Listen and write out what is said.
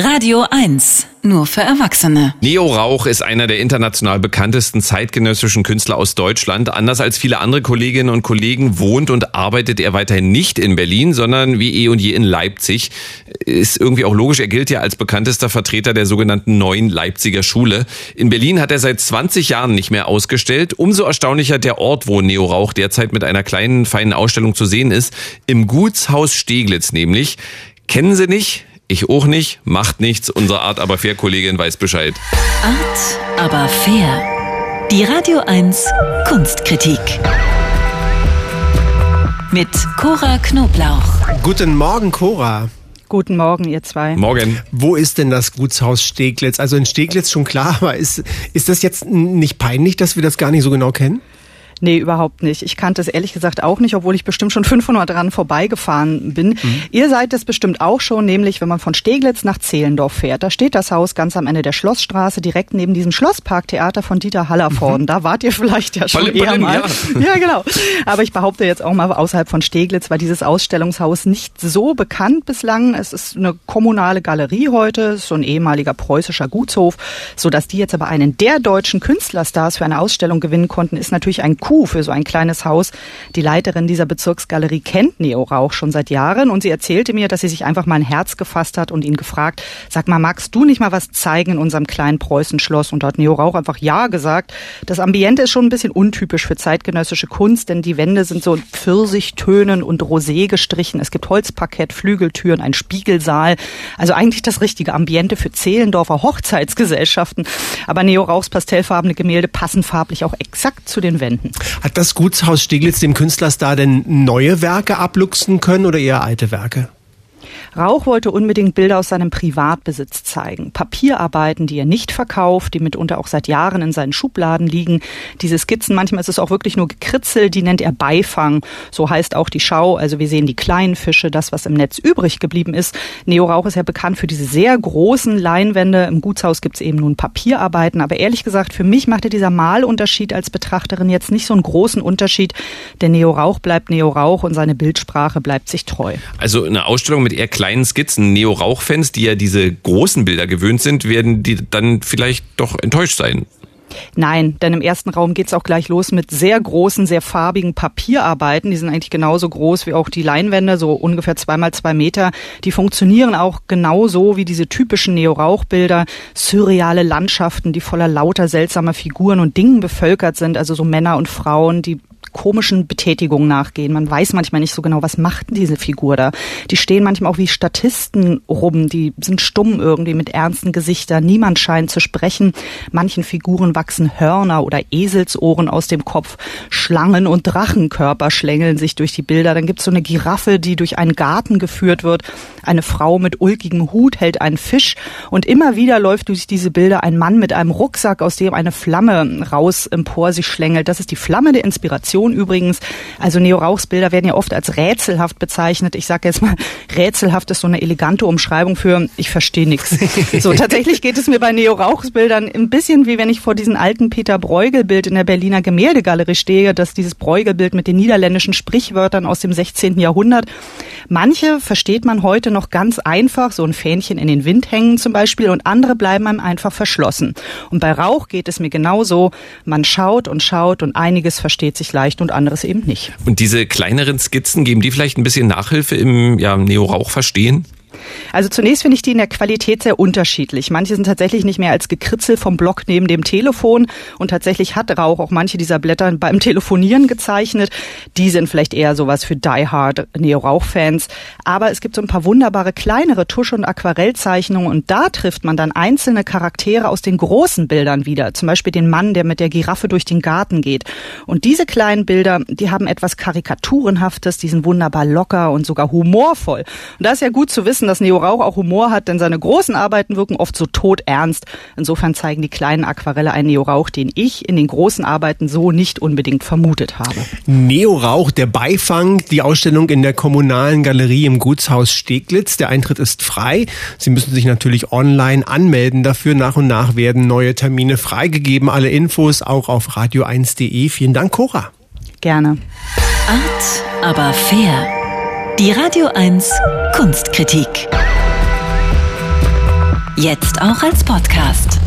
Radio 1, nur für Erwachsene. Neo Rauch ist einer der international bekanntesten zeitgenössischen Künstler aus Deutschland. Anders als viele andere Kolleginnen und Kollegen wohnt und arbeitet er weiterhin nicht in Berlin, sondern wie eh und je in Leipzig. Ist irgendwie auch logisch, er gilt ja als bekanntester Vertreter der sogenannten neuen Leipziger Schule. In Berlin hat er seit 20 Jahren nicht mehr ausgestellt. Umso erstaunlicher der Ort, wo Neo Rauch derzeit mit einer kleinen, feinen Ausstellung zu sehen ist. Im Gutshaus Steglitz nämlich. Kennen Sie nicht? Ich auch nicht, macht nichts. Unsere Art aber fair Kollegin weiß Bescheid. Art aber fair. Die Radio 1 Kunstkritik. Mit Cora Knoblauch. Guten Morgen, Cora. Guten Morgen, ihr zwei. Morgen. Wo ist denn das Gutshaus Steglitz? Also in Steglitz schon klar, aber ist, ist das jetzt nicht peinlich, dass wir das gar nicht so genau kennen? Nee, überhaupt nicht. Ich kannte es ehrlich gesagt auch nicht, obwohl ich bestimmt schon 500 dran vorbeigefahren bin. Mhm. Ihr seid es bestimmt auch schon, nämlich wenn man von Steglitz nach Zehlendorf fährt. Da steht das Haus ganz am Ende der Schlossstraße, direkt neben diesem Schlossparktheater von Dieter Hallervorden. Mhm. Da wart ihr vielleicht ja schon eher mal. Ja. ja, genau. Aber ich behaupte jetzt auch mal, außerhalb von Steglitz war dieses Ausstellungshaus nicht so bekannt bislang. Es ist eine kommunale Galerie heute, so ein ehemaliger preußischer Gutshof. So dass die jetzt aber einen der deutschen Künstlerstars für eine Ausstellung gewinnen konnten, ist natürlich ein Coup für so ein kleines Haus. Die Leiterin dieser Bezirksgalerie kennt Neo Rauch schon seit Jahren und sie erzählte mir, dass sie sich einfach mal ein Herz gefasst hat und ihn gefragt, sag mal, magst du nicht mal was zeigen in unserem kleinen Preußenschloss? Und da hat Neo Rauch einfach Ja gesagt. Das Ambiente ist schon ein bisschen untypisch für zeitgenössische Kunst, denn die Wände sind so Pfirsichtönen und Rosé gestrichen. Es gibt Holzparkett, Flügeltüren, ein Spiegelsaal. Also eigentlich das richtige Ambiente für Zehlendorfer Hochzeitsgesellschaften. Aber Neo Rauchs pastellfarbene Gemälde passen farblich auch exakt zu den Wänden. Hat das Gutshaus Steglitz dem Künstlerstar denn neue Werke abluchsen können oder eher alte Werke? Rauch wollte unbedingt Bilder aus seinem Privatbesitz zeigen. Papierarbeiten, die er nicht verkauft, die mitunter auch seit Jahren in seinen Schubladen liegen. Diese Skizzen, manchmal ist es auch wirklich nur gekritzelt, die nennt er Beifang. So heißt auch die Schau. Also wir sehen die kleinen Fische, das, was im Netz übrig geblieben ist. Neo Rauch ist ja bekannt für diese sehr großen Leinwände. Im Gutshaus gibt es eben nun Papierarbeiten. Aber ehrlich gesagt, für mich machte dieser Malunterschied als Betrachterin jetzt nicht so einen großen Unterschied. Der Neo Rauch bleibt Neo Rauch und seine Bildsprache bleibt sich treu. Also eine Ausstellung mit eher kleinen Skizzen, Neo-Rauch-Fans, die ja diese großen Bilder gewöhnt sind, werden die dann vielleicht doch enttäuscht sein. Nein, denn im ersten Raum geht's auch gleich los mit sehr großen, sehr farbigen Papierarbeiten. Die sind eigentlich genauso groß wie auch die Leinwände, so ungefähr zweimal zwei Meter. Die funktionieren auch genauso wie diese typischen Neo-Rauch-Bilder. Surreale Landschaften, die voller lauter seltsamer Figuren und Dingen bevölkert sind. Also so Männer und Frauen, die komischen Betätigungen nachgehen. Man weiß manchmal nicht so genau, was macht diese Figur da. Die stehen manchmal auch wie Statisten rum, die sind stumm irgendwie mit ernsten Gesichtern. Niemand scheint zu sprechen. Manchen Figuren wachsen Hörner oder Eselsohren aus dem Kopf. Schlangen und Drachenkörper schlängeln sich durch die Bilder. Dann gibt es so eine Giraffe, die durch einen Garten geführt wird. Eine Frau mit ulkigem Hut hält einen Fisch. Und immer wieder läuft durch diese Bilder ein Mann mit einem Rucksack, aus dem eine Flamme raus empor sich schlängelt. Das ist die Flamme der Inspiration Kommunikation übrigens. Also Neo-Rauchs-Bilder werden ja oft als rätselhaft bezeichnet. Ich sage jetzt mal, rätselhaft ist so eine elegante Umschreibung für ich verstehe nichts. So, tatsächlich geht es mir bei Neo-Rauchs-Bildern ein bisschen wie wenn ich vor diesem alten Peter Bruegel-Bild in der Berliner Gemäldegalerie stehe, dass dieses Bruegel-Bild mit den niederländischen Sprichwörtern aus dem 16. Jahrhundert. Manche versteht man heute noch ganz einfach, so ein Fähnchen in den Wind hängen zum Beispiel, und andere bleiben einem einfach verschlossen. Und bei Rauch geht es mir genauso. Man schaut und schaut und einiges versteht sich leicht vielleicht und anderes eben nicht. Und diese kleineren Skizzen, geben die vielleicht ein bisschen Nachhilfe im ja, Neo-Rauch-Verstehen? Also zunächst finde ich die in der Qualität sehr unterschiedlich. Manche sind tatsächlich nicht mehr als Gekritzel vom Block neben dem Telefon und tatsächlich hat Rauch auch manche dieser Blätter beim Telefonieren gezeichnet. Die sind vielleicht eher sowas für Die Hard Neo-Rauch-Fans. Aber es gibt so ein paar wunderbare kleinere Tusch- und Aquarellzeichnungen und da trifft man dann einzelne Charaktere aus den großen Bildern wieder. Zum Beispiel den Mann, der mit der Giraffe durch den Garten geht. Und diese kleinen Bilder, die haben etwas Karikaturenhaftes, die sind wunderbar locker und sogar humorvoll. Und da ist ja gut zu wissen, dass Neo Rauch auch Humor hat, denn seine großen Arbeiten wirken oft so todernst. Insofern zeigen die kleinen Aquarelle einen Neo Rauch, den ich in den großen Arbeiten so nicht unbedingt vermutet habe. Neo Rauch, der Beifang, die Ausstellung in der kommunalen Galerie im Gutshaus Steglitz. Der Eintritt ist frei. Sie müssen sich natürlich online anmelden dafür. Nach und nach werden neue Termine freigegeben. Alle Infos auch auf radio1.de. Vielen Dank, Cora. Gerne. Art, aber fair. Die Radio 1 Kunstkritik Jetzt auch als Podcast.